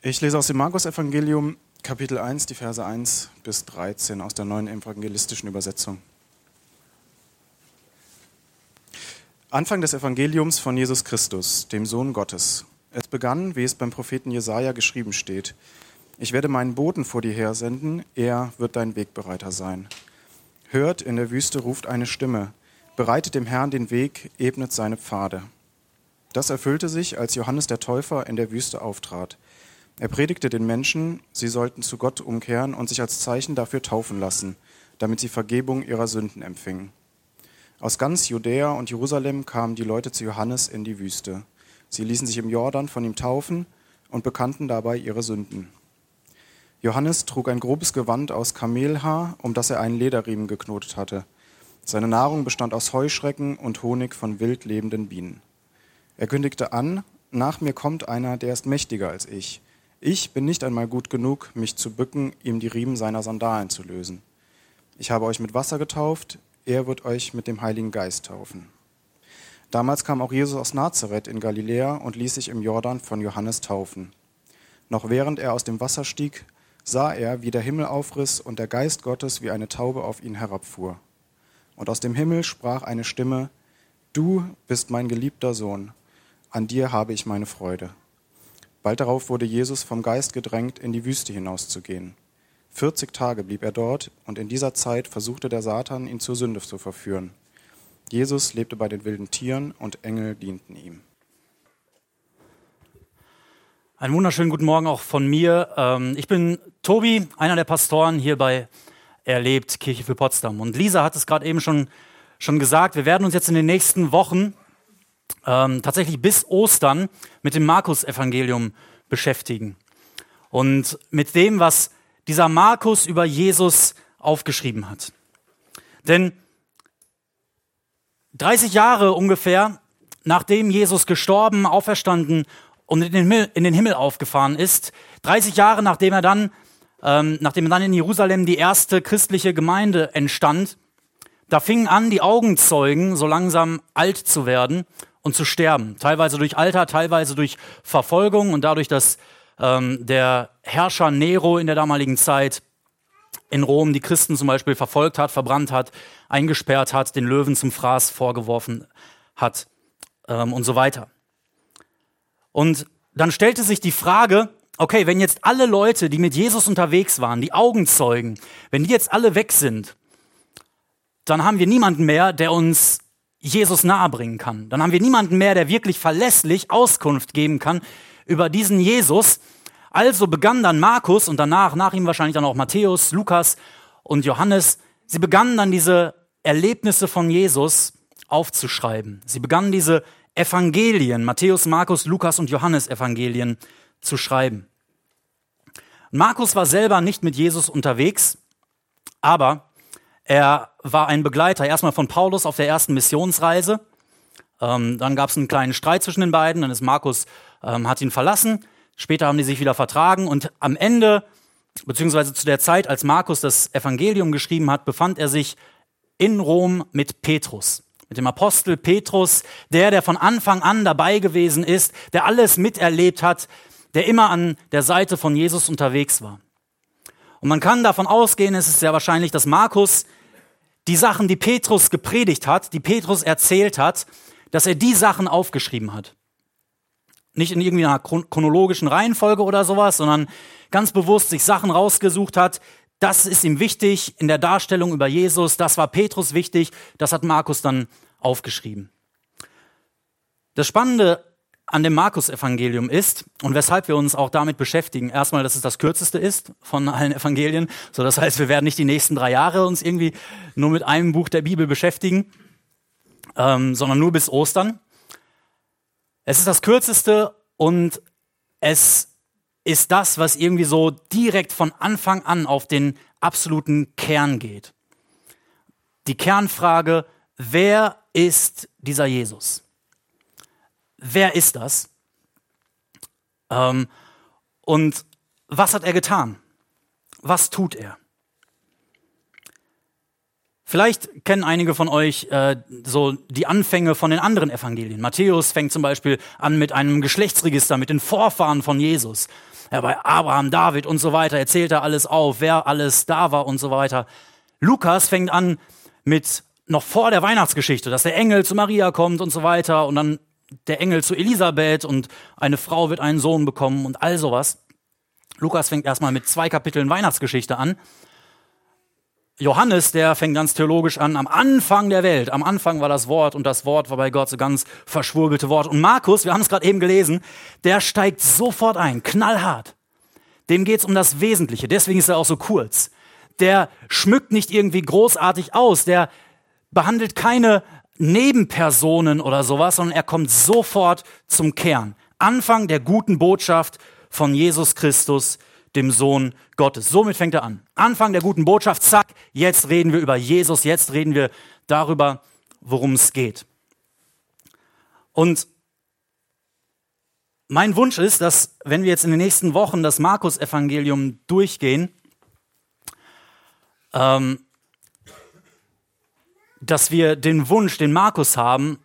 Ich lese aus dem Markus-Evangelium, Kapitel 1, die Verse 1 bis 13 aus der neuen evangelistischen Übersetzung. Anfang des Evangeliums von Jesus Christus, dem Sohn Gottes. Es begann, wie es beim Propheten Jesaja geschrieben steht: Ich werde meinen Boten vor dir her senden, er wird dein Wegbereiter sein. Hört, in der Wüste ruft eine Stimme: Bereitet dem Herrn den Weg, ebnet seine Pfade. Das erfüllte sich, als Johannes der Täufer in der Wüste auftrat. Er predigte den Menschen, sie sollten zu Gott umkehren und sich als Zeichen dafür taufen lassen, damit sie Vergebung ihrer Sünden empfingen. Aus ganz Judäa und Jerusalem kamen die Leute zu Johannes in die Wüste. Sie ließen sich im Jordan von ihm taufen und bekannten dabei ihre Sünden. Johannes trug ein grobes Gewand aus Kamelhaar, um das er einen Lederriemen geknotet hatte. Seine Nahrung bestand aus Heuschrecken und Honig von wild lebenden Bienen. Er kündigte an, nach mir kommt einer, der ist mächtiger als ich. Ich bin nicht einmal gut genug, mich zu bücken, ihm die Riemen seiner Sandalen zu lösen. Ich habe euch mit Wasser getauft, er wird euch mit dem Heiligen Geist taufen. Damals kam auch Jesus aus Nazareth in Galiläa und ließ sich im Jordan von Johannes taufen. Noch während er aus dem Wasser stieg, sah er, wie der Himmel aufriss und der Geist Gottes wie eine Taube auf ihn herabfuhr. Und aus dem Himmel sprach eine Stimme, Du bist mein geliebter Sohn, an dir habe ich meine Freude. Bald darauf wurde Jesus vom Geist gedrängt, in die Wüste hinauszugehen. 40 Tage blieb er dort und in dieser Zeit versuchte der Satan, ihn zur Sünde zu verführen. Jesus lebte bei den wilden Tieren und Engel dienten ihm. Einen wunderschönen guten Morgen auch von mir. Ähm, ich bin Tobi, einer der Pastoren hier bei Erlebt Kirche für Potsdam. Und Lisa hat es gerade eben schon, schon gesagt, wir werden uns jetzt in den nächsten Wochen ähm, tatsächlich bis Ostern mit dem Markus-Evangelium beschäftigen. Und mit dem, was dieser Markus über Jesus aufgeschrieben hat. Denn 30 Jahre ungefähr, nachdem Jesus gestorben, auferstanden und in den Himmel, in den Himmel aufgefahren ist, 30 Jahre nachdem er dann, ähm, nachdem dann in Jerusalem die erste christliche Gemeinde entstand, da fingen an, die Augenzeugen so langsam alt zu werden und zu sterben. Teilweise durch Alter, teilweise durch Verfolgung und dadurch, dass ähm, der Herrscher Nero in der damaligen Zeit in Rom die Christen zum Beispiel verfolgt hat, verbrannt hat, eingesperrt hat, den Löwen zum Fraß vorgeworfen hat ähm, und so weiter. Und dann stellte sich die Frage, okay, wenn jetzt alle Leute, die mit Jesus unterwegs waren, die Augenzeugen, wenn die jetzt alle weg sind, dann haben wir niemanden mehr, der uns Jesus nahebringen kann. Dann haben wir niemanden mehr, der wirklich verlässlich Auskunft geben kann über diesen Jesus. Also begann dann Markus und danach, nach ihm wahrscheinlich dann auch Matthäus, Lukas und Johannes, sie begannen dann diese Erlebnisse von Jesus aufzuschreiben. Sie begannen diese Evangelien, Matthäus, Markus, Lukas und Johannes Evangelien zu schreiben. Markus war selber nicht mit Jesus unterwegs, aber er war ein Begleiter erstmal von Paulus auf der ersten Missionsreise. Ähm, dann gab es einen kleinen Streit zwischen den beiden. Dann ist Markus ähm, hat ihn verlassen. Später haben die sich wieder vertragen und am Ende beziehungsweise zu der Zeit, als Markus das Evangelium geschrieben hat, befand er sich in Rom mit Petrus, mit dem Apostel Petrus, der, der von Anfang an dabei gewesen ist, der alles miterlebt hat, der immer an der Seite von Jesus unterwegs war. Und man kann davon ausgehen, es ist sehr wahrscheinlich, dass Markus die Sachen, die Petrus gepredigt hat, die Petrus erzählt hat, dass er die Sachen aufgeschrieben hat. Nicht in irgendwie einer chronologischen Reihenfolge oder sowas, sondern ganz bewusst sich Sachen rausgesucht hat. Das ist ihm wichtig in der Darstellung über Jesus. Das war Petrus wichtig. Das hat Markus dann aufgeschrieben. Das Spannende an dem Markus-Evangelium ist und weshalb wir uns auch damit beschäftigen. Erstmal, dass es das kürzeste ist von allen Evangelien. So, das heißt, wir werden nicht die nächsten drei Jahre uns irgendwie nur mit einem Buch der Bibel beschäftigen, ähm, sondern nur bis Ostern. Es ist das kürzeste und es ist das, was irgendwie so direkt von Anfang an auf den absoluten Kern geht. Die Kernfrage, wer ist dieser Jesus? Wer ist das? Ähm, und was hat er getan? Was tut er? Vielleicht kennen einige von euch äh, so die Anfänge von den anderen Evangelien. Matthäus fängt zum Beispiel an mit einem Geschlechtsregister, mit den Vorfahren von Jesus. ja, bei Abraham, David und so weiter, erzählt er alles auf, wer alles da war und so weiter. Lukas fängt an mit noch vor der Weihnachtsgeschichte, dass der Engel zu Maria kommt und so weiter und dann der Engel zu Elisabeth und eine Frau wird einen Sohn bekommen und all sowas. Lukas fängt erstmal mit zwei Kapiteln Weihnachtsgeschichte an. Johannes, der fängt ganz theologisch an, am Anfang der Welt. Am Anfang war das Wort und das Wort war bei Gott so ganz verschwurbelte Wort. Und Markus, wir haben es gerade eben gelesen, der steigt sofort ein, knallhart. Dem geht's um das Wesentliche, deswegen ist er auch so kurz. Der schmückt nicht irgendwie großartig aus, der behandelt keine Nebenpersonen oder sowas, sondern er kommt sofort zum Kern. Anfang der guten Botschaft von Jesus Christus, dem Sohn Gottes. Somit fängt er an. Anfang der guten Botschaft, zack, jetzt reden wir über Jesus, jetzt reden wir darüber, worum es geht. Und mein Wunsch ist, dass wenn wir jetzt in den nächsten Wochen das Markus-Evangelium durchgehen, ähm, dass wir den Wunsch, den Markus haben,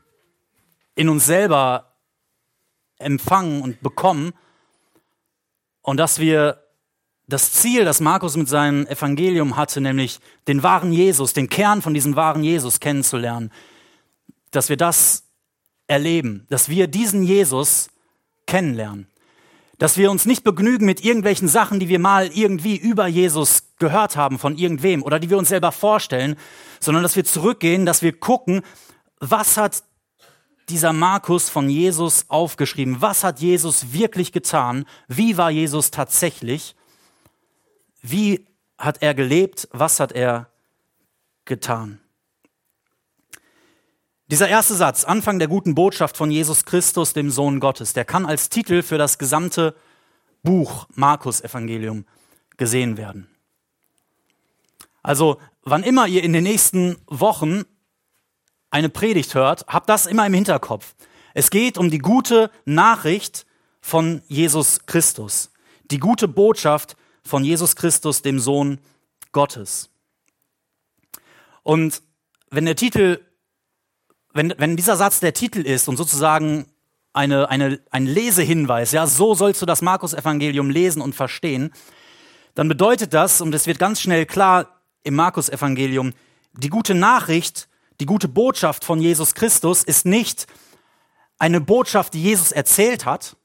in uns selber empfangen und bekommen. Und dass wir das Ziel, das Markus mit seinem Evangelium hatte, nämlich den wahren Jesus, den Kern von diesem wahren Jesus kennenzulernen, dass wir das erleben, dass wir diesen Jesus kennenlernen, dass wir uns nicht begnügen mit irgendwelchen Sachen, die wir mal irgendwie über Jesus gehört haben von irgendwem oder die wir uns selber vorstellen, sondern dass wir zurückgehen, dass wir gucken, was hat dieser Markus von Jesus aufgeschrieben, was hat Jesus wirklich getan, wie war Jesus tatsächlich wie hat er gelebt? Was hat er getan? Dieser erste Satz, Anfang der guten Botschaft von Jesus Christus, dem Sohn Gottes, der kann als Titel für das gesamte Buch Markus Evangelium gesehen werden. Also, wann immer ihr in den nächsten Wochen eine Predigt hört, habt das immer im Hinterkopf. Es geht um die gute Nachricht von Jesus Christus. Die gute Botschaft von Jesus Christus, dem Sohn Gottes. Und wenn der Titel, wenn, wenn dieser Satz der Titel ist und sozusagen eine, eine, ein Lesehinweis, ja, so sollst du das Markus-Evangelium lesen und verstehen, dann bedeutet das, und es wird ganz schnell klar im Markus-Evangelium, die gute Nachricht, die gute Botschaft von Jesus Christus ist nicht eine Botschaft, die Jesus erzählt hat,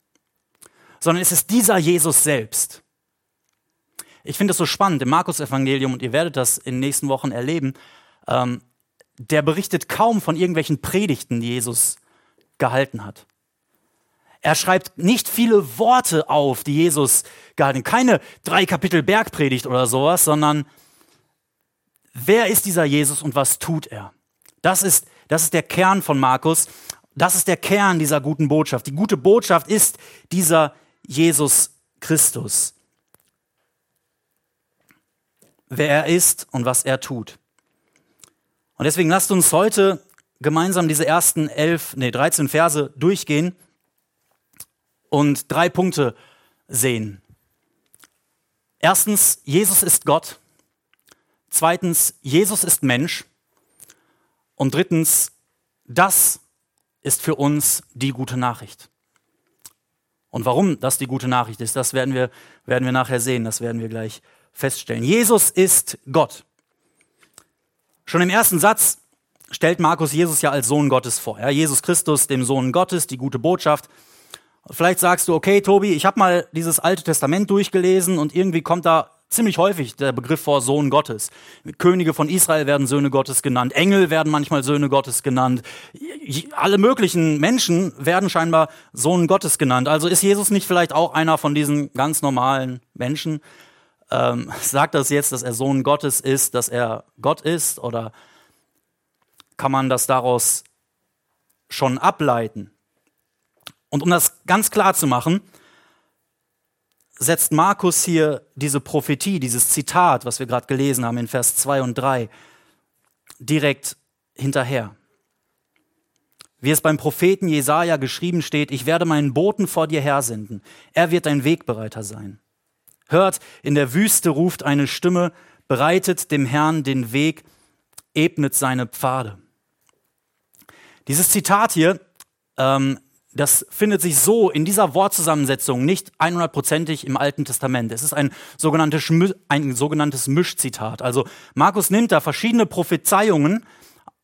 sondern es ist dieser Jesus selbst. Ich finde es so spannend im Markus-Evangelium, und ihr werdet das in den nächsten Wochen erleben, ähm, der berichtet kaum von irgendwelchen Predigten, die Jesus gehalten hat. Er schreibt nicht viele Worte auf, die Jesus gehalten hat. Keine drei Kapitel Bergpredigt oder sowas, sondern wer ist dieser Jesus und was tut er? Das ist, das ist der Kern von Markus. Das ist der Kern dieser guten Botschaft. Die gute Botschaft ist dieser Jesus Christus wer er ist und was er tut. Und deswegen lasst uns heute gemeinsam diese ersten elf, nee, 13 Verse durchgehen und drei Punkte sehen. Erstens, Jesus ist Gott. Zweitens, Jesus ist Mensch. Und drittens, das ist für uns die gute Nachricht. Und warum das die gute Nachricht ist, das werden wir, werden wir nachher sehen, das werden wir gleich feststellen. Jesus ist Gott. Schon im ersten Satz stellt Markus Jesus ja als Sohn Gottes vor. Ja, Jesus Christus, dem Sohn Gottes, die gute Botschaft. Vielleicht sagst du, okay, Tobi, ich habe mal dieses Alte Testament durchgelesen und irgendwie kommt da ziemlich häufig der Begriff vor Sohn Gottes. Könige von Israel werden Söhne Gottes genannt, Engel werden manchmal Söhne Gottes genannt, alle möglichen Menschen werden scheinbar Sohn Gottes genannt. Also ist Jesus nicht vielleicht auch einer von diesen ganz normalen Menschen? Ähm, sagt das jetzt, dass er Sohn Gottes ist, dass er Gott ist? Oder kann man das daraus schon ableiten? Und um das ganz klar zu machen, setzt Markus hier diese Prophetie, dieses Zitat, was wir gerade gelesen haben in Vers 2 und 3, direkt hinterher. Wie es beim Propheten Jesaja geschrieben steht, ich werde meinen Boten vor dir hersenden. Er wird dein Wegbereiter sein. Hört, in der Wüste ruft eine Stimme, bereitet dem Herrn den Weg, ebnet seine Pfade. Dieses Zitat hier, ähm, das findet sich so in dieser Wortzusammensetzung nicht 100%ig im Alten Testament. Es ist ein sogenanntes, ein sogenanntes Mischzitat. Also Markus nimmt da verschiedene Prophezeiungen,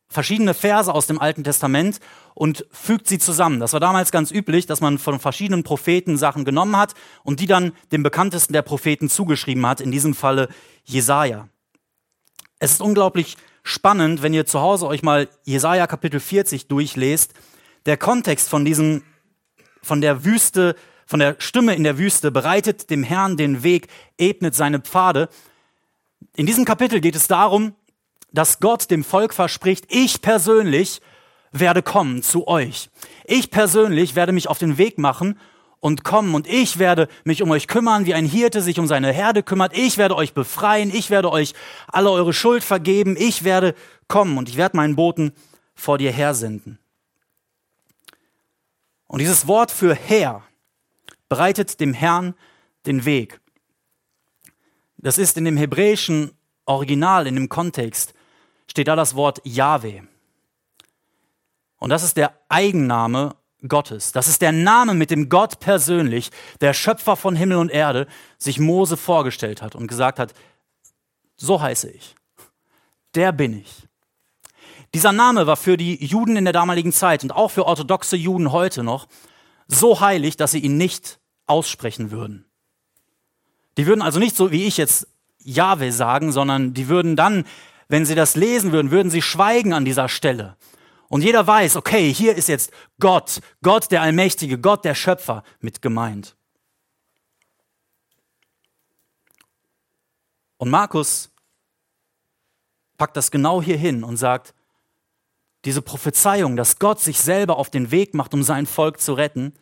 verschiedene Verse aus dem Alten Testament und fügt sie zusammen. Das war damals ganz üblich, dass man von verschiedenen Propheten Sachen genommen hat und die dann dem bekanntesten der Propheten zugeschrieben hat, in diesem Falle Jesaja. Es ist unglaublich spannend, wenn ihr zu Hause euch mal Jesaja Kapitel 40 durchlest. Der Kontext von diesem, von der Wüste, von der Stimme in der Wüste bereitet dem Herrn den Weg, ebnet seine Pfade. In diesem Kapitel geht es darum, dass Gott dem Volk verspricht, ich persönlich werde kommen zu euch. Ich persönlich werde mich auf den Weg machen und kommen und ich werde mich um euch kümmern, wie ein Hirte sich um seine Herde kümmert. Ich werde euch befreien, ich werde euch alle eure Schuld vergeben, ich werde kommen und ich werde meinen Boten vor dir hersenden. Und dieses Wort für Herr bereitet dem Herrn den Weg. Das ist in dem hebräischen Original, in dem Kontext, steht da das Wort Yahweh. Und das ist der Eigenname Gottes. Das ist der Name, mit dem Gott persönlich, der Schöpfer von Himmel und Erde, sich Mose vorgestellt hat und gesagt hat, so heiße ich. Der bin ich. Dieser Name war für die Juden in der damaligen Zeit und auch für orthodoxe Juden heute noch so heilig, dass sie ihn nicht aussprechen würden. Die würden also nicht so wie ich jetzt Jahwe sagen, sondern die würden dann, wenn sie das lesen würden, würden sie schweigen an dieser Stelle und jeder weiß, okay, hier ist jetzt Gott, Gott der Allmächtige, Gott der Schöpfer mit gemeint. Und Markus packt das genau hier hin und sagt, diese Prophezeiung, dass Gott sich selber auf den Weg macht, um sein Volk zu retten,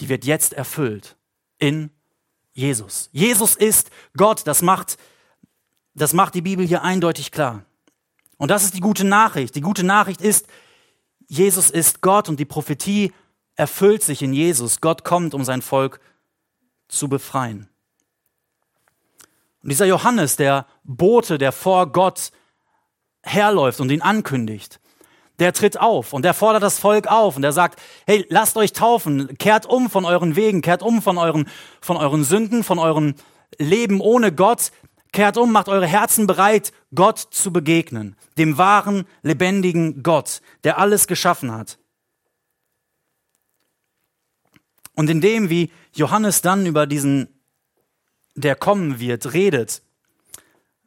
die wird jetzt erfüllt in Jesus. Jesus ist Gott, das macht, das macht die Bibel hier eindeutig klar. Und das ist die gute Nachricht. Die gute Nachricht ist, Jesus ist Gott und die Prophetie erfüllt sich in Jesus. Gott kommt, um sein Volk zu befreien. Und dieser Johannes, der Bote, der vor Gott herläuft und ihn ankündigt, der tritt auf und der fordert das Volk auf und der sagt, hey, lasst euch taufen, kehrt um von euren Wegen, kehrt um von euren, von euren Sünden, von eurem Leben ohne Gott, Kehrt um, macht eure Herzen bereit, Gott zu begegnen, dem wahren, lebendigen Gott, der alles geschaffen hat. Und in dem, wie Johannes dann über diesen, der kommen wird, redet,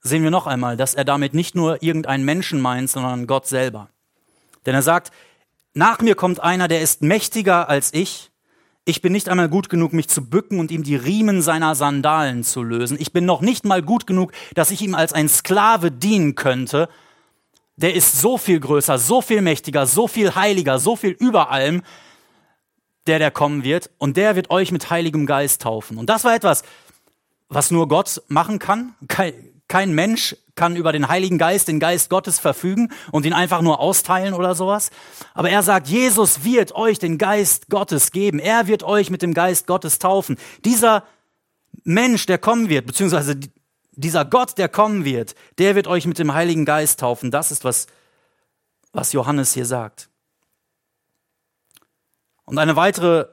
sehen wir noch einmal, dass er damit nicht nur irgendeinen Menschen meint, sondern Gott selber. Denn er sagt, nach mir kommt einer, der ist mächtiger als ich, ich bin nicht einmal gut genug, mich zu bücken und ihm die Riemen seiner Sandalen zu lösen. Ich bin noch nicht mal gut genug, dass ich ihm als ein Sklave dienen könnte. Der ist so viel größer, so viel mächtiger, so viel heiliger, so viel über allem, der, der kommen wird. Und der wird euch mit Heiligem Geist taufen. Und das war etwas, was nur Gott machen kann. Kein, Mensch kann über den Heiligen Geist, den Geist Gottes verfügen und ihn einfach nur austeilen oder sowas. Aber er sagt, Jesus wird euch den Geist Gottes geben. Er wird euch mit dem Geist Gottes taufen. Dieser Mensch, der kommen wird, beziehungsweise dieser Gott, der kommen wird, der wird euch mit dem Heiligen Geist taufen. Das ist, was, was Johannes hier sagt. Und eine weitere,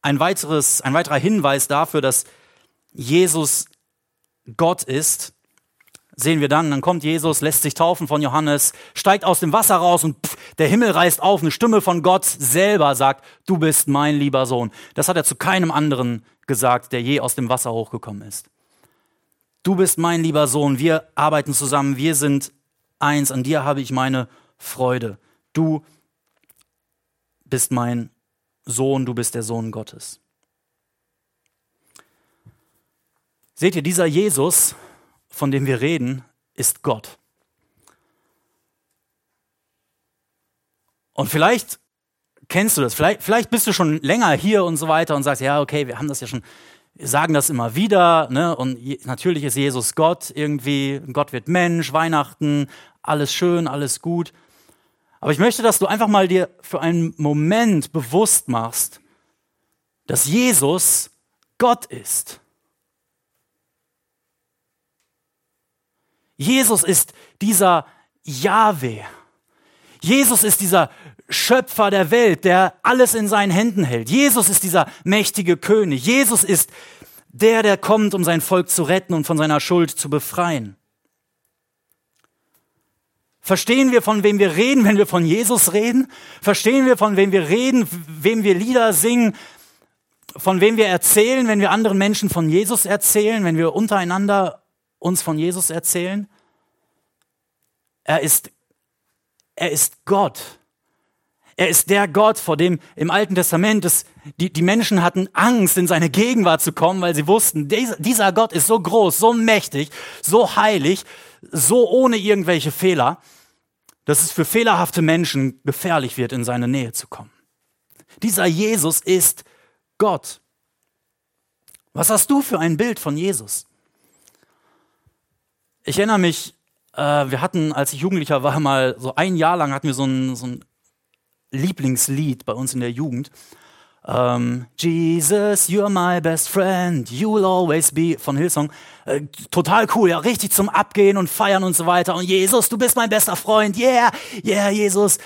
ein, weiteres, ein weiterer Hinweis dafür, dass Jesus Gott ist, sehen wir dann, dann kommt Jesus, lässt sich taufen von Johannes, steigt aus dem Wasser raus und pff, der Himmel reißt auf. Eine Stimme von Gott selber sagt, du bist mein lieber Sohn. Das hat er zu keinem anderen gesagt, der je aus dem Wasser hochgekommen ist. Du bist mein lieber Sohn, wir arbeiten zusammen, wir sind eins, an dir habe ich meine Freude. Du bist mein Sohn, du bist der Sohn Gottes. Seht ihr, dieser Jesus, von dem wir reden, ist Gott. Und vielleicht kennst du das, vielleicht, vielleicht bist du schon länger hier und so weiter und sagst, ja, okay, wir haben das ja schon, wir sagen das immer wieder, ne? und natürlich ist Jesus Gott irgendwie, Gott wird Mensch, Weihnachten, alles schön, alles gut. Aber ich möchte, dass du einfach mal dir für einen Moment bewusst machst, dass Jesus Gott ist. Jesus ist dieser Yahweh. Jesus ist dieser Schöpfer der Welt, der alles in seinen Händen hält. Jesus ist dieser mächtige König. Jesus ist der, der kommt, um sein Volk zu retten und von seiner Schuld zu befreien. Verstehen wir, von wem wir reden, wenn wir von Jesus reden? Verstehen wir, von wem wir reden, wem wir Lieder singen, von wem wir erzählen, wenn wir anderen Menschen von Jesus erzählen, wenn wir untereinander uns von Jesus erzählen? Er ist, er ist Gott. Er ist der Gott, vor dem im Alten Testament das, die, die Menschen hatten Angst, in seine Gegenwart zu kommen, weil sie wussten, dieser, dieser Gott ist so groß, so mächtig, so heilig, so ohne irgendwelche Fehler, dass es für fehlerhafte Menschen gefährlich wird, in seine Nähe zu kommen. Dieser Jesus ist Gott. Was hast du für ein Bild von Jesus? Ich erinnere mich, äh, wir hatten, als ich Jugendlicher war, mal so ein Jahr lang hatten wir so ein, so ein Lieblingslied bei uns in der Jugend. Ähm, Jesus, you're my best friend, you'll always be von Hillsong. Äh, total cool, ja, richtig zum Abgehen und Feiern und so weiter. Und Jesus, du bist mein bester Freund, yeah, yeah, Jesus.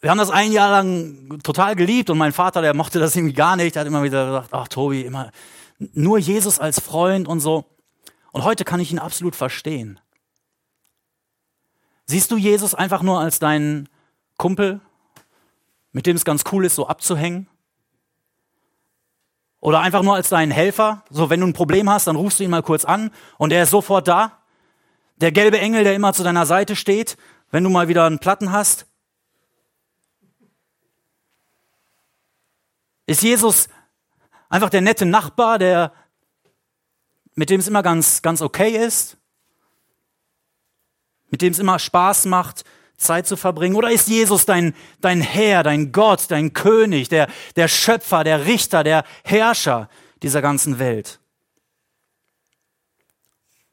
Wir haben das ein Jahr lang total geliebt und mein Vater, der mochte das irgendwie gar nicht. Der hat immer wieder gesagt, ach Tobi, immer nur Jesus als Freund und so. Und heute kann ich ihn absolut verstehen. Siehst du Jesus einfach nur als deinen Kumpel, mit dem es ganz cool ist, so abzuhängen? Oder einfach nur als deinen Helfer? So, wenn du ein Problem hast, dann rufst du ihn mal kurz an und er ist sofort da. Der gelbe Engel, der immer zu deiner Seite steht, wenn du mal wieder einen Platten hast. Ist Jesus einfach der nette Nachbar, der, mit dem es immer ganz, ganz okay ist? Mit dem es immer Spaß macht, Zeit zu verbringen? Oder ist Jesus dein, dein Herr, dein Gott, dein König, der, der Schöpfer, der Richter, der Herrscher dieser ganzen Welt?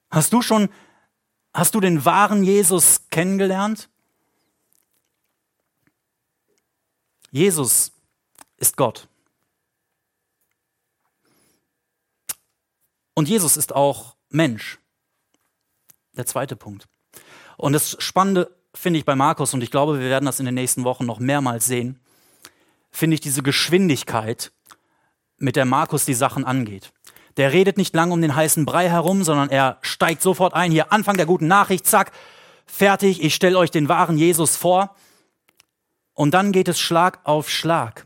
Hast du schon, hast du den wahren Jesus kennengelernt? Jesus ist Gott. Und Jesus ist auch Mensch. Der zweite Punkt. Und das Spannende finde ich bei Markus, und ich glaube, wir werden das in den nächsten Wochen noch mehrmals sehen, finde ich diese Geschwindigkeit, mit der Markus die Sachen angeht. Der redet nicht lang um den heißen Brei herum, sondern er steigt sofort ein. Hier, Anfang der guten Nachricht, zack, fertig, ich stelle euch den wahren Jesus vor. Und dann geht es Schlag auf Schlag.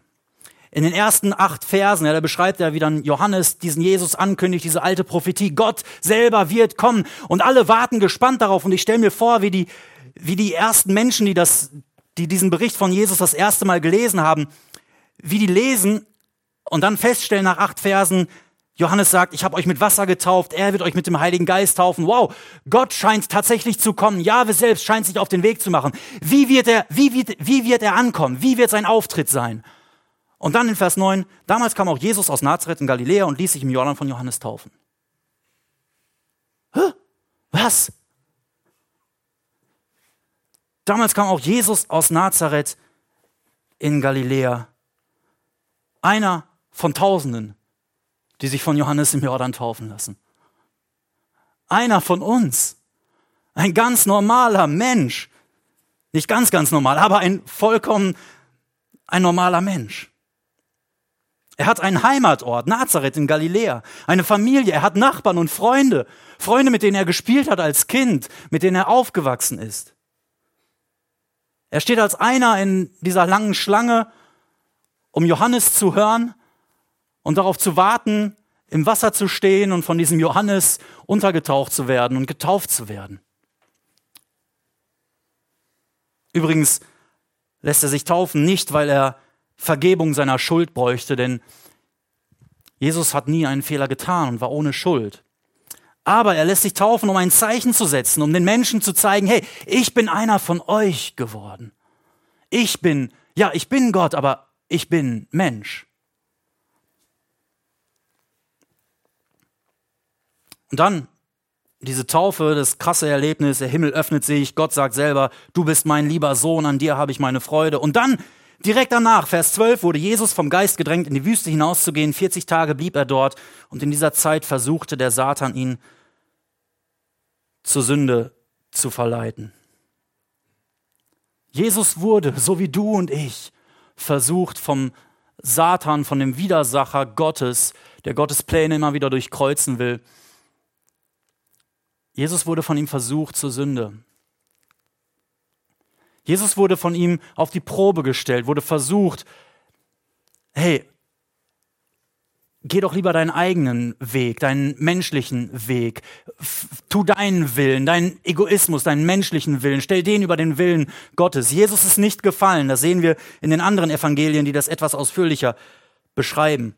In den ersten acht Versen, ja, da beschreibt er, wie dann Johannes diesen Jesus ankündigt, diese alte Prophetie, Gott selber wird kommen. Und alle warten gespannt darauf. Und ich stelle mir vor, wie die wie die ersten Menschen, die, das, die diesen Bericht von Jesus das erste Mal gelesen haben, wie die lesen und dann feststellen nach acht Versen, Johannes sagt, ich habe euch mit Wasser getauft, er wird euch mit dem Heiligen Geist taufen. Wow, Gott scheint tatsächlich zu kommen. Jahwe selbst scheint sich auf den Weg zu machen. Wie wird er, wie wird, wie wird er ankommen? Wie wird sein Auftritt sein? Und dann in Vers 9, damals kam auch Jesus aus Nazareth in Galiläa und ließ sich im Jordan von Johannes taufen. Hä? Was? Damals kam auch Jesus aus Nazareth in Galiläa. Einer von Tausenden, die sich von Johannes im Jordan taufen lassen. Einer von uns. Ein ganz normaler Mensch. Nicht ganz, ganz normal, aber ein vollkommen, ein normaler Mensch. Er hat einen Heimatort, Nazareth in Galiläa, eine Familie, er hat Nachbarn und Freunde, Freunde, mit denen er gespielt hat als Kind, mit denen er aufgewachsen ist. Er steht als einer in dieser langen Schlange, um Johannes zu hören und darauf zu warten, im Wasser zu stehen und von diesem Johannes untergetaucht zu werden und getauft zu werden. Übrigens lässt er sich taufen nicht, weil er Vergebung seiner Schuld bräuchte, denn Jesus hat nie einen Fehler getan und war ohne Schuld. Aber er lässt sich taufen, um ein Zeichen zu setzen, um den Menschen zu zeigen, hey, ich bin einer von euch geworden. Ich bin, ja, ich bin Gott, aber ich bin Mensch. Und dann diese Taufe, das krasse Erlebnis, der Himmel öffnet sich, Gott sagt selber, du bist mein lieber Sohn, an dir habe ich meine Freude. Und dann, direkt danach, Vers 12, wurde Jesus vom Geist gedrängt, in die Wüste hinauszugehen. 40 Tage blieb er dort und in dieser Zeit versuchte der Satan ihn zur Sünde zu verleiten. Jesus wurde, so wie du und ich, versucht vom Satan, von dem Widersacher Gottes, der Gottes Pläne immer wieder durchkreuzen will. Jesus wurde von ihm versucht zur Sünde. Jesus wurde von ihm auf die Probe gestellt, wurde versucht, hey, geh doch lieber deinen eigenen Weg, deinen menschlichen Weg. Tu deinen Willen, deinen Egoismus, deinen menschlichen Willen. Stell den über den Willen Gottes. Jesus ist nicht gefallen. Das sehen wir in den anderen Evangelien, die das etwas ausführlicher beschreiben.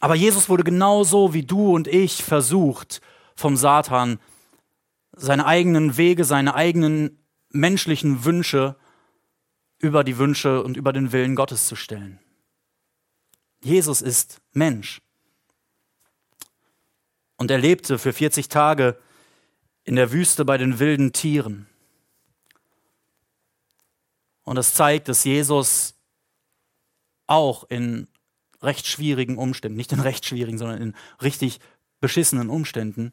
Aber Jesus wurde genauso wie du und ich versucht vom Satan, seine eigenen Wege, seine eigenen menschlichen Wünsche über die Wünsche und über den Willen Gottes zu stellen. Jesus ist Mensch. Und er lebte für 40 Tage in der Wüste bei den wilden Tieren. Und das zeigt, dass Jesus auch in recht schwierigen Umständen, nicht in recht schwierigen, sondern in richtig beschissenen Umständen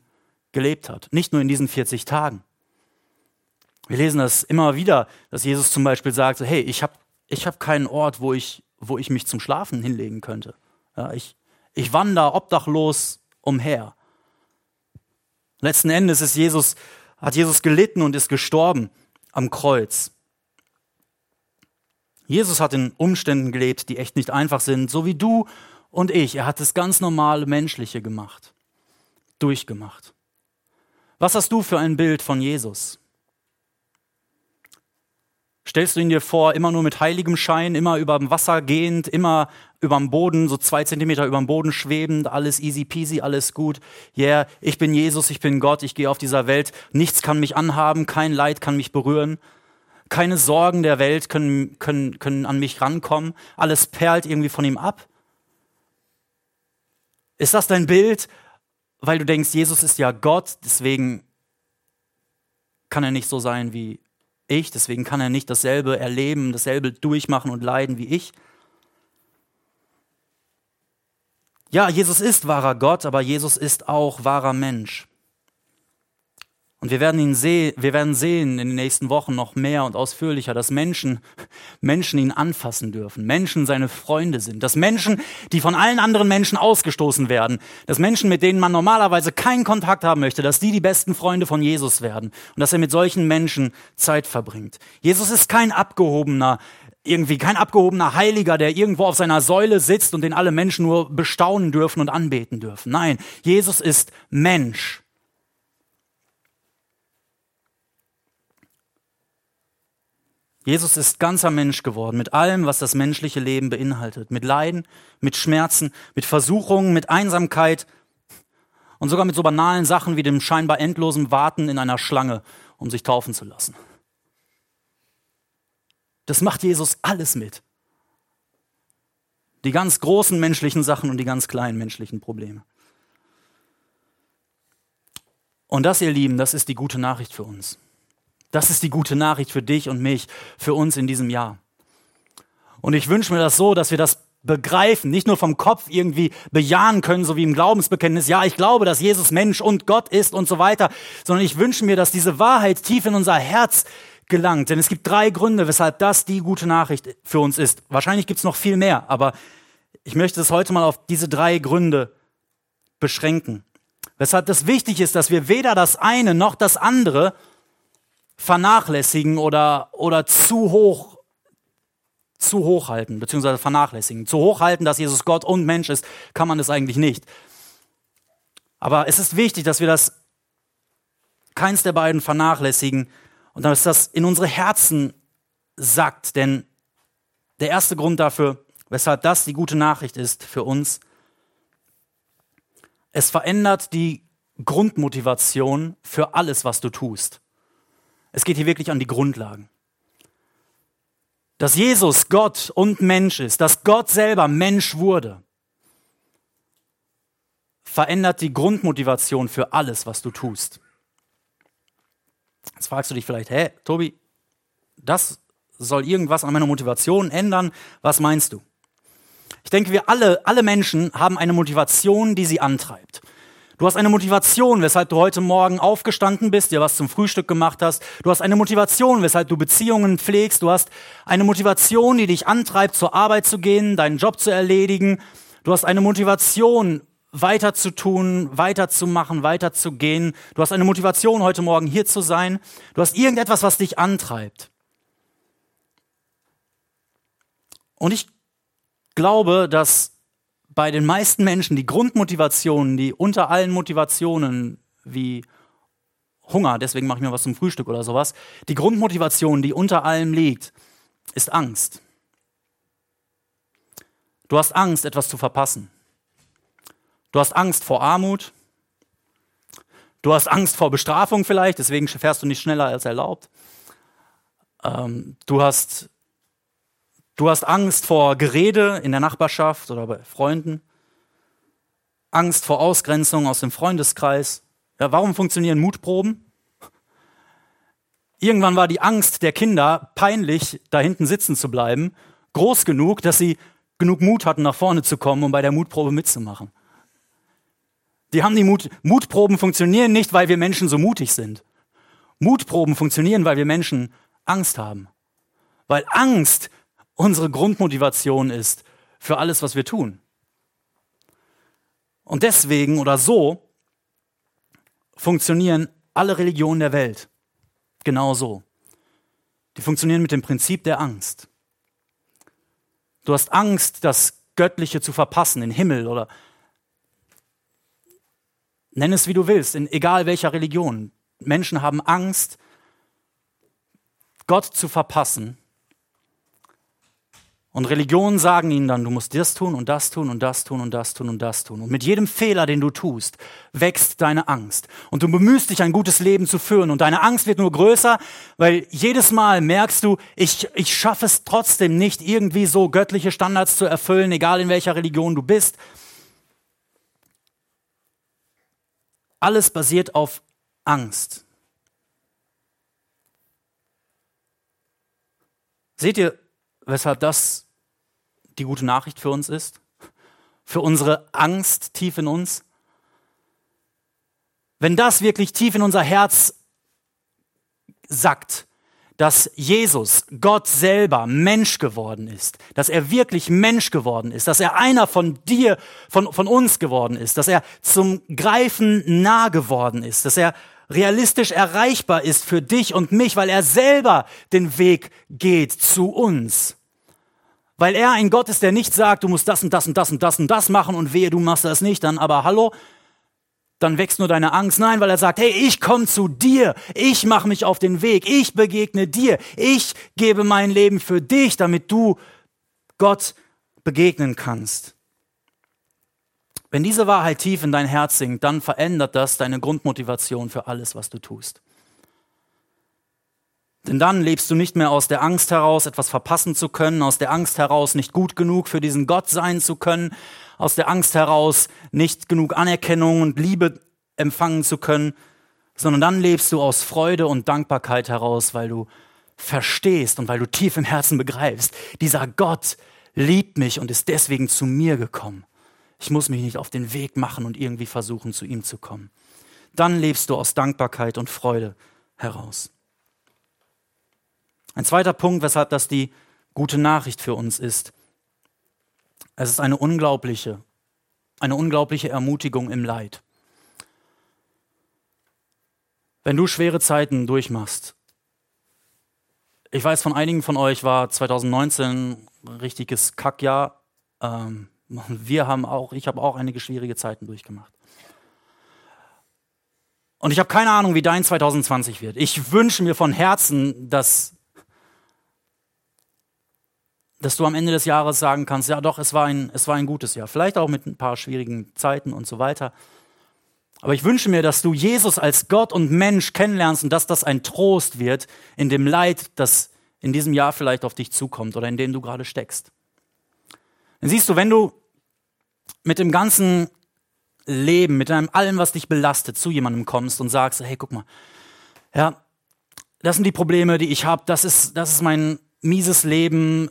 gelebt hat. Nicht nur in diesen 40 Tagen. Wir lesen das immer wieder, dass Jesus zum Beispiel sagt, hey, ich habe ich hab keinen Ort, wo ich, wo ich mich zum Schlafen hinlegen könnte. Ja, ich, ich wandere obdachlos umher. Letzten Endes ist Jesus, hat Jesus gelitten und ist gestorben am Kreuz. Jesus hat in Umständen gelebt, die echt nicht einfach sind, so wie du und ich. Er hat das ganz normale Menschliche gemacht, durchgemacht. Was hast du für ein Bild von Jesus? Stellst du ihn dir vor, immer nur mit heiligem Schein, immer über dem Wasser gehend, immer über dem Boden, so zwei Zentimeter über dem Boden schwebend, alles easy peasy, alles gut. Yeah, ich bin Jesus, ich bin Gott, ich gehe auf dieser Welt, nichts kann mich anhaben, kein Leid kann mich berühren, keine Sorgen der Welt können, können, können an mich rankommen, alles perlt irgendwie von ihm ab. Ist das dein Bild, weil du denkst, Jesus ist ja Gott, deswegen kann er nicht so sein wie ich, deswegen kann er nicht dasselbe erleben, dasselbe durchmachen und leiden wie ich. Ja, Jesus ist wahrer Gott, aber Jesus ist auch wahrer Mensch. Und wir werden ihn sehen, wir werden sehen in den nächsten Wochen noch mehr und ausführlicher, dass Menschen, Menschen ihn anfassen dürfen, Menschen seine Freunde sind, dass Menschen, die von allen anderen Menschen ausgestoßen werden, dass Menschen, mit denen man normalerweise keinen Kontakt haben möchte, dass die die besten Freunde von Jesus werden und dass er mit solchen Menschen Zeit verbringt. Jesus ist kein abgehobener, irgendwie kein abgehobener Heiliger, der irgendwo auf seiner Säule sitzt und den alle Menschen nur bestaunen dürfen und anbeten dürfen. Nein, Jesus ist Mensch. Jesus ist ganzer Mensch geworden, mit allem, was das menschliche Leben beinhaltet, mit Leiden, mit Schmerzen, mit Versuchungen, mit Einsamkeit und sogar mit so banalen Sachen wie dem scheinbar endlosen Warten in einer Schlange, um sich taufen zu lassen. Das macht Jesus alles mit. Die ganz großen menschlichen Sachen und die ganz kleinen menschlichen Probleme. Und das, ihr Lieben, das ist die gute Nachricht für uns. Das ist die gute Nachricht für dich und mich, für uns in diesem Jahr. Und ich wünsche mir das so, dass wir das begreifen, nicht nur vom Kopf irgendwie bejahen können, so wie im Glaubensbekenntnis, ja, ich glaube, dass Jesus Mensch und Gott ist und so weiter, sondern ich wünsche mir, dass diese Wahrheit tief in unser Herz gelangt. Denn es gibt drei Gründe, weshalb das die gute Nachricht für uns ist. Wahrscheinlich gibt es noch viel mehr, aber ich möchte es heute mal auf diese drei Gründe beschränken. Weshalb das wichtig ist, dass wir weder das eine noch das andere vernachlässigen oder, oder zu hoch zu hoch halten, beziehungsweise vernachlässigen. Zu hoch halten, dass Jesus Gott und Mensch ist, kann man das eigentlich nicht. Aber es ist wichtig, dass wir das keins der beiden vernachlässigen und dass das in unsere Herzen sackt. Denn der erste Grund dafür, weshalb das die gute Nachricht ist für uns, es verändert die Grundmotivation für alles, was du tust. Es geht hier wirklich an die Grundlagen. Dass Jesus Gott und Mensch ist, dass Gott selber Mensch wurde, verändert die Grundmotivation für alles, was du tust. Jetzt fragst du dich vielleicht, hä, Tobi, das soll irgendwas an meiner Motivation ändern? Was meinst du? Ich denke, wir alle, alle Menschen haben eine Motivation, die sie antreibt. Du hast eine Motivation, weshalb du heute Morgen aufgestanden bist, dir was zum Frühstück gemacht hast. Du hast eine Motivation, weshalb du Beziehungen pflegst. Du hast eine Motivation, die dich antreibt, zur Arbeit zu gehen, deinen Job zu erledigen. Du hast eine Motivation, weiter zu tun, weiterzumachen, weiterzugehen. Du hast eine Motivation, heute Morgen hier zu sein. Du hast irgendetwas, was dich antreibt. Und ich glaube, dass bei den meisten Menschen die Grundmotivationen, die unter allen Motivationen wie Hunger, deswegen mache ich mir was zum Frühstück oder sowas, die Grundmotivation, die unter allem liegt, ist Angst. Du hast Angst, etwas zu verpassen. Du hast Angst vor Armut. Du hast Angst vor Bestrafung vielleicht, deswegen fährst du nicht schneller als erlaubt. Ähm, du hast Du hast Angst vor Gerede in der Nachbarschaft oder bei Freunden. Angst vor Ausgrenzung aus dem Freundeskreis. Ja, warum funktionieren Mutproben? Irgendwann war die Angst der Kinder peinlich, da hinten sitzen zu bleiben, groß genug, dass sie genug Mut hatten, nach vorne zu kommen, um bei der Mutprobe mitzumachen. Die haben die Mut, Mutproben funktionieren nicht, weil wir Menschen so mutig sind. Mutproben funktionieren, weil wir Menschen Angst haben. Weil Angst unsere Grundmotivation ist für alles, was wir tun. Und deswegen oder so funktionieren alle Religionen der Welt. Genau so. Die funktionieren mit dem Prinzip der Angst. Du hast Angst, das Göttliche zu verpassen, den Himmel oder nenn es wie du willst, in egal welcher Religion. Menschen haben Angst, Gott zu verpassen und Religionen sagen ihnen dann, du musst das tun und das tun und das tun und das tun und das tun. Und mit jedem Fehler, den du tust, wächst deine Angst. Und du bemühst dich, ein gutes Leben zu führen. Und deine Angst wird nur größer, weil jedes Mal merkst du, ich, ich schaffe es trotzdem nicht, irgendwie so göttliche Standards zu erfüllen, egal in welcher Religion du bist. Alles basiert auf Angst. Seht ihr, weshalb das die gute Nachricht für uns ist? Für unsere Angst tief in uns? Wenn das wirklich tief in unser Herz sagt, dass Jesus, Gott selber, Mensch geworden ist, dass er wirklich Mensch geworden ist, dass er einer von dir, von, von uns geworden ist, dass er zum Greifen nah geworden ist, dass er realistisch erreichbar ist für dich und mich, weil er selber den Weg geht zu uns. Weil er ein Gott ist, der nicht sagt, du musst das und das und das und das und das machen und wehe, du machst das nicht, dann aber hallo, dann wächst nur deine Angst. Nein, weil er sagt, hey, ich komme zu dir, ich mache mich auf den Weg, ich begegne dir, ich gebe mein Leben für dich, damit du Gott begegnen kannst. Wenn diese Wahrheit tief in dein Herz sinkt, dann verändert das deine Grundmotivation für alles, was du tust. Denn dann lebst du nicht mehr aus der Angst heraus, etwas verpassen zu können, aus der Angst heraus, nicht gut genug für diesen Gott sein zu können, aus der Angst heraus, nicht genug Anerkennung und Liebe empfangen zu können, sondern dann lebst du aus Freude und Dankbarkeit heraus, weil du verstehst und weil du tief im Herzen begreifst, dieser Gott liebt mich und ist deswegen zu mir gekommen. Ich muss mich nicht auf den Weg machen und irgendwie versuchen, zu ihm zu kommen. Dann lebst du aus Dankbarkeit und Freude heraus. Ein zweiter Punkt, weshalb das die gute Nachricht für uns ist. Es ist eine unglaubliche, eine unglaubliche Ermutigung im Leid. Wenn du schwere Zeiten durchmachst, ich weiß von einigen von euch war 2019 ein richtiges Kackjahr. Ähm, wir haben auch, ich habe auch einige schwierige Zeiten durchgemacht. Und ich habe keine Ahnung, wie dein 2020 wird. Ich wünsche mir von Herzen, dass dass du am Ende des Jahres sagen kannst, ja doch, es war ein, es war ein gutes Jahr. Vielleicht auch mit ein paar schwierigen Zeiten und so weiter. Aber ich wünsche mir, dass du Jesus als Gott und Mensch kennenlernst und dass das ein Trost wird in dem Leid, das in diesem Jahr vielleicht auf dich zukommt oder in dem du gerade steckst. Dann siehst du, wenn du mit dem ganzen Leben, mit einem allem, was dich belastet, zu jemandem kommst und sagst, hey, guck mal, ja, das sind die Probleme, die ich habe, das ist, das ist mein mieses Leben,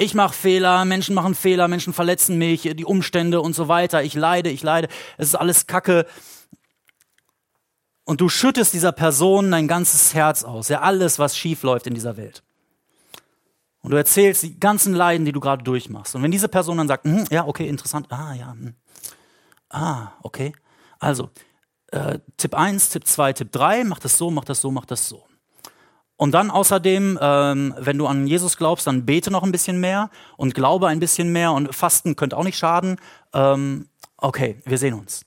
Ich mache Fehler, Menschen machen Fehler, Menschen verletzen mich, die Umstände und so weiter. Ich leide, ich leide. Es ist alles Kacke. Und du schüttest dieser Person dein ganzes Herz aus, ja alles, was schief läuft in dieser Welt. Und du erzählst die ganzen Leiden, die du gerade durchmachst. Und wenn diese Person dann sagt, hm, ja, okay, interessant, ah, ja, hm. ah, okay. Also, äh, Tipp 1, Tipp 2, Tipp 3, mach das so, mach das so, mach das so. Und dann außerdem, ähm, wenn du an Jesus glaubst, dann bete noch ein bisschen mehr und glaube ein bisschen mehr und Fasten könnte auch nicht schaden. Ähm, okay, wir sehen uns.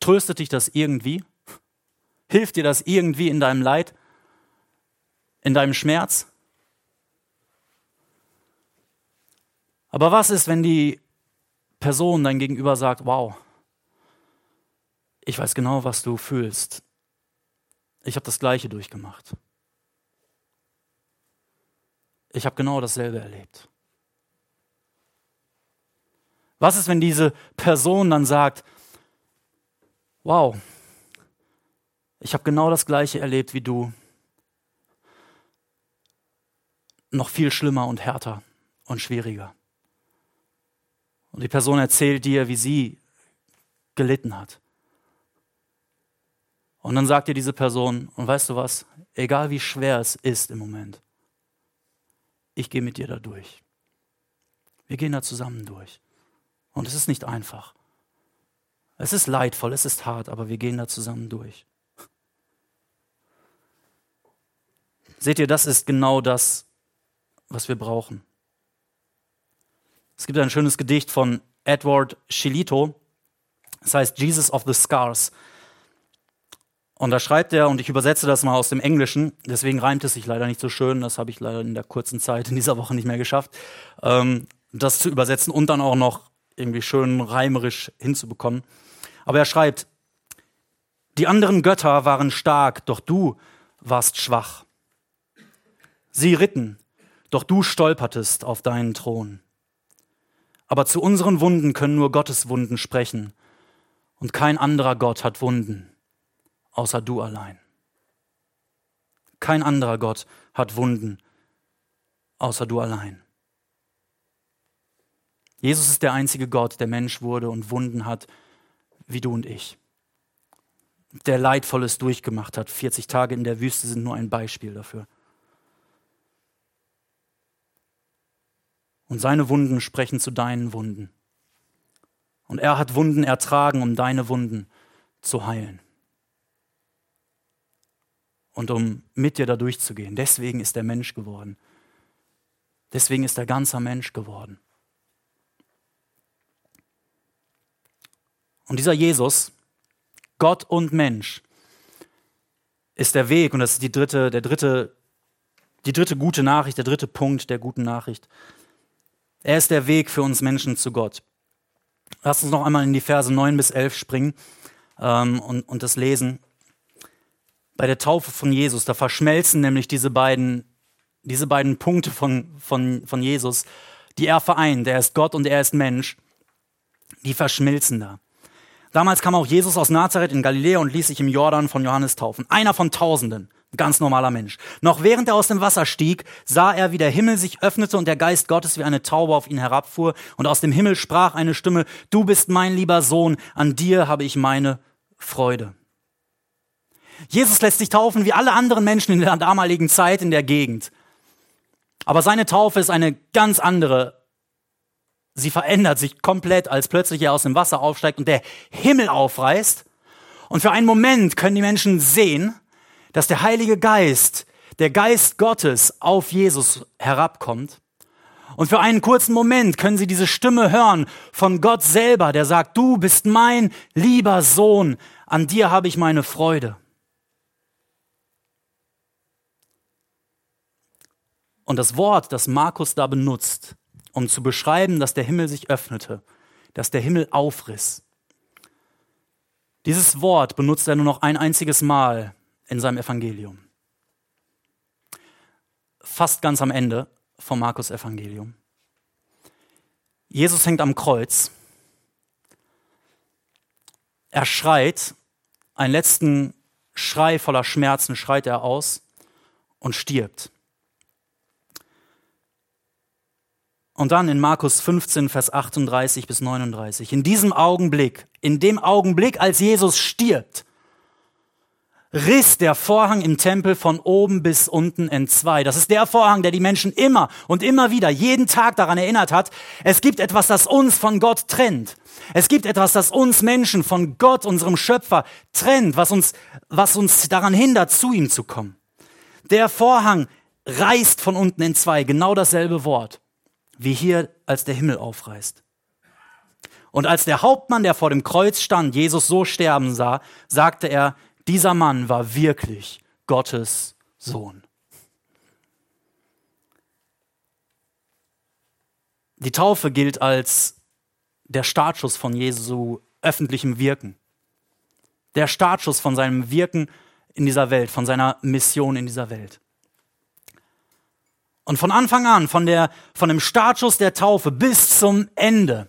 Tröstet dich das irgendwie? Hilft dir das irgendwie in deinem Leid? In deinem Schmerz? Aber was ist, wenn die Person dein Gegenüber sagt, wow, ich weiß genau, was du fühlst. Ich habe das gleiche durchgemacht. Ich habe genau dasselbe erlebt. Was ist, wenn diese Person dann sagt, wow, ich habe genau das gleiche erlebt wie du, noch viel schlimmer und härter und schwieriger. Und die Person erzählt dir, wie sie gelitten hat. Und dann sagt dir diese Person, und weißt du was, egal wie schwer es ist im Moment, ich gehe mit dir da durch. Wir gehen da zusammen durch. Und es ist nicht einfach. Es ist leidvoll, es ist hart, aber wir gehen da zusammen durch. Seht ihr, das ist genau das, was wir brauchen. Es gibt ein schönes Gedicht von Edward Shillito, das heißt Jesus of the Scars. Und da schreibt er, und ich übersetze das mal aus dem Englischen, deswegen reimt es sich leider nicht so schön, das habe ich leider in der kurzen Zeit in dieser Woche nicht mehr geschafft, ähm, das zu übersetzen und dann auch noch irgendwie schön reimerisch hinzubekommen. Aber er schreibt, die anderen Götter waren stark, doch du warst schwach. Sie ritten, doch du stolpertest auf deinen Thron. Aber zu unseren Wunden können nur Gottes Wunden sprechen, und kein anderer Gott hat Wunden außer du allein. Kein anderer Gott hat Wunden außer du allein. Jesus ist der einzige Gott, der Mensch wurde und Wunden hat, wie du und ich. Der Leidvolles durchgemacht hat. 40 Tage in der Wüste sind nur ein Beispiel dafür. Und seine Wunden sprechen zu deinen Wunden. Und er hat Wunden ertragen, um deine Wunden zu heilen und um mit dir da durchzugehen. Deswegen ist er Mensch geworden. Deswegen ist er ganzer Mensch geworden. Und dieser Jesus, Gott und Mensch, ist der Weg, und das ist die dritte, der dritte, die dritte gute Nachricht, der dritte Punkt der guten Nachricht. Er ist der Weg für uns Menschen zu Gott. Lass uns noch einmal in die Verse 9 bis 11 springen ähm, und, und das lesen bei der Taufe von Jesus. Da verschmelzen nämlich diese beiden, diese beiden Punkte von, von, von Jesus, die er vereint. Er ist Gott und er ist Mensch. Die verschmilzen da. Damals kam auch Jesus aus Nazareth in Galiläa und ließ sich im Jordan von Johannes taufen. Einer von Tausenden. Ganz normaler Mensch. Noch während er aus dem Wasser stieg, sah er, wie der Himmel sich öffnete und der Geist Gottes wie eine Taube auf ihn herabfuhr. Und aus dem Himmel sprach eine Stimme, du bist mein lieber Sohn, an dir habe ich meine Freude. Jesus lässt sich taufen wie alle anderen Menschen in der damaligen Zeit in der Gegend. Aber seine Taufe ist eine ganz andere. Sie verändert sich komplett, als plötzlich er aus dem Wasser aufsteigt und der Himmel aufreißt. Und für einen Moment können die Menschen sehen, dass der Heilige Geist, der Geist Gottes auf Jesus herabkommt. Und für einen kurzen Moment können sie diese Stimme hören von Gott selber, der sagt, du bist mein lieber Sohn, an dir habe ich meine Freude. Und das Wort, das Markus da benutzt, um zu beschreiben, dass der Himmel sich öffnete, dass der Himmel aufriss, dieses Wort benutzt er nur noch ein einziges Mal in seinem Evangelium. Fast ganz am Ende vom Markus Evangelium. Jesus hängt am Kreuz. Er schreit, einen letzten Schrei voller Schmerzen schreit er aus und stirbt. Und dann in Markus 15, Vers 38 bis 39. In diesem Augenblick, in dem Augenblick, als Jesus stirbt, riss der Vorhang im Tempel von oben bis unten entzwei. Das ist der Vorhang, der die Menschen immer und immer wieder, jeden Tag daran erinnert hat, es gibt etwas, das uns von Gott trennt. Es gibt etwas, das uns Menschen von Gott, unserem Schöpfer, trennt, was uns, was uns daran hindert, zu ihm zu kommen. Der Vorhang reißt von unten entzwei, genau dasselbe Wort, wie hier, als der Himmel aufreißt. Und als der Hauptmann, der vor dem Kreuz stand, Jesus so sterben sah, sagte er, dieser Mann war wirklich Gottes Sohn. Die Taufe gilt als der Startschuss von Jesu öffentlichem Wirken. Der Startschuss von seinem Wirken in dieser Welt, von seiner Mission in dieser Welt. Und von Anfang an, von, der, von dem Startschuss der Taufe bis zum Ende,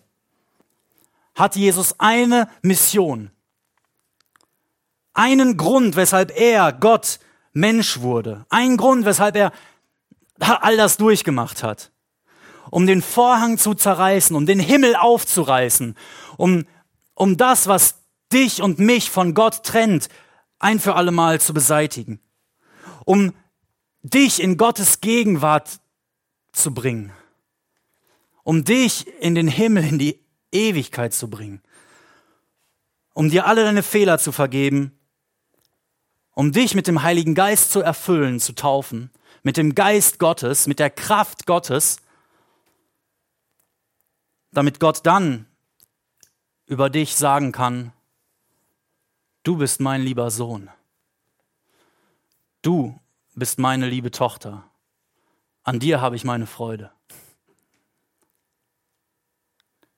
hat Jesus eine Mission einen Grund, weshalb er, Gott, Mensch wurde. Ein Grund, weshalb er all das durchgemacht hat. Um den Vorhang zu zerreißen, um den Himmel aufzureißen, um, um das, was dich und mich von Gott trennt, ein für allemal zu beseitigen. Um dich in Gottes Gegenwart zu bringen. Um dich in den Himmel, in die Ewigkeit zu bringen. Um dir alle deine Fehler zu vergeben um dich mit dem Heiligen Geist zu erfüllen, zu taufen, mit dem Geist Gottes, mit der Kraft Gottes, damit Gott dann über dich sagen kann, du bist mein lieber Sohn, du bist meine liebe Tochter, an dir habe ich meine Freude.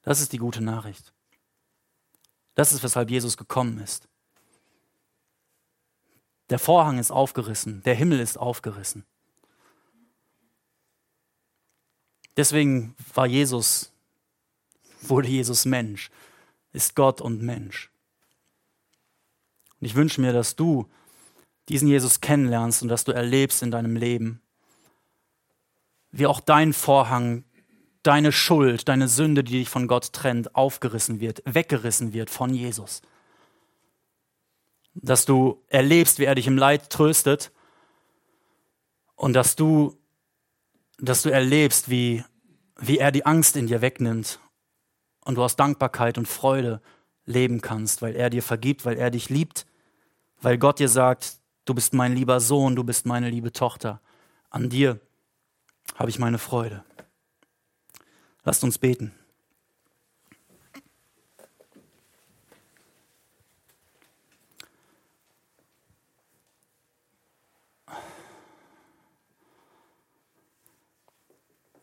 Das ist die gute Nachricht. Das ist, weshalb Jesus gekommen ist. Der Vorhang ist aufgerissen, der Himmel ist aufgerissen. Deswegen war Jesus, wurde Jesus Mensch, ist Gott und Mensch. Und ich wünsche mir, dass du diesen Jesus kennenlernst und dass du erlebst in deinem Leben, wie auch dein Vorhang, deine Schuld, deine Sünde, die dich von Gott trennt, aufgerissen wird, weggerissen wird von Jesus. Dass du erlebst, wie er dich im Leid tröstet und dass du, dass du erlebst, wie, wie er die Angst in dir wegnimmt und du aus Dankbarkeit und Freude leben kannst, weil er dir vergibt, weil er dich liebt, weil Gott dir sagt, du bist mein lieber Sohn, du bist meine liebe Tochter. An dir habe ich meine Freude. Lasst uns beten.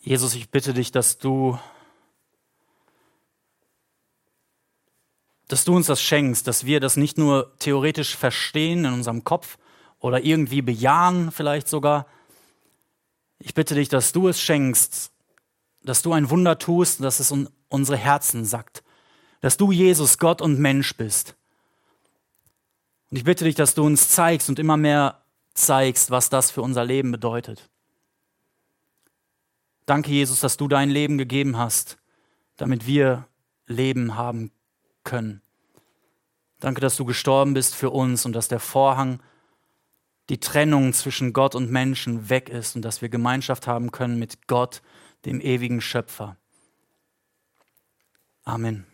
Jesus, ich bitte dich, dass du, dass du uns das schenkst, dass wir das nicht nur theoretisch verstehen in unserem Kopf oder irgendwie bejahen vielleicht sogar. Ich bitte dich, dass du es schenkst, dass du ein Wunder tust, dass es in unsere Herzen sackt, dass du Jesus, Gott und Mensch bist. Und ich bitte dich, dass du uns zeigst und immer mehr zeigst, was das für unser Leben bedeutet. Danke, Jesus, dass du dein Leben gegeben hast, damit wir Leben haben können. Danke, dass du gestorben bist für uns und dass der Vorhang, die Trennung zwischen Gott und Menschen weg ist und dass wir Gemeinschaft haben können mit Gott, dem ewigen Schöpfer. Amen.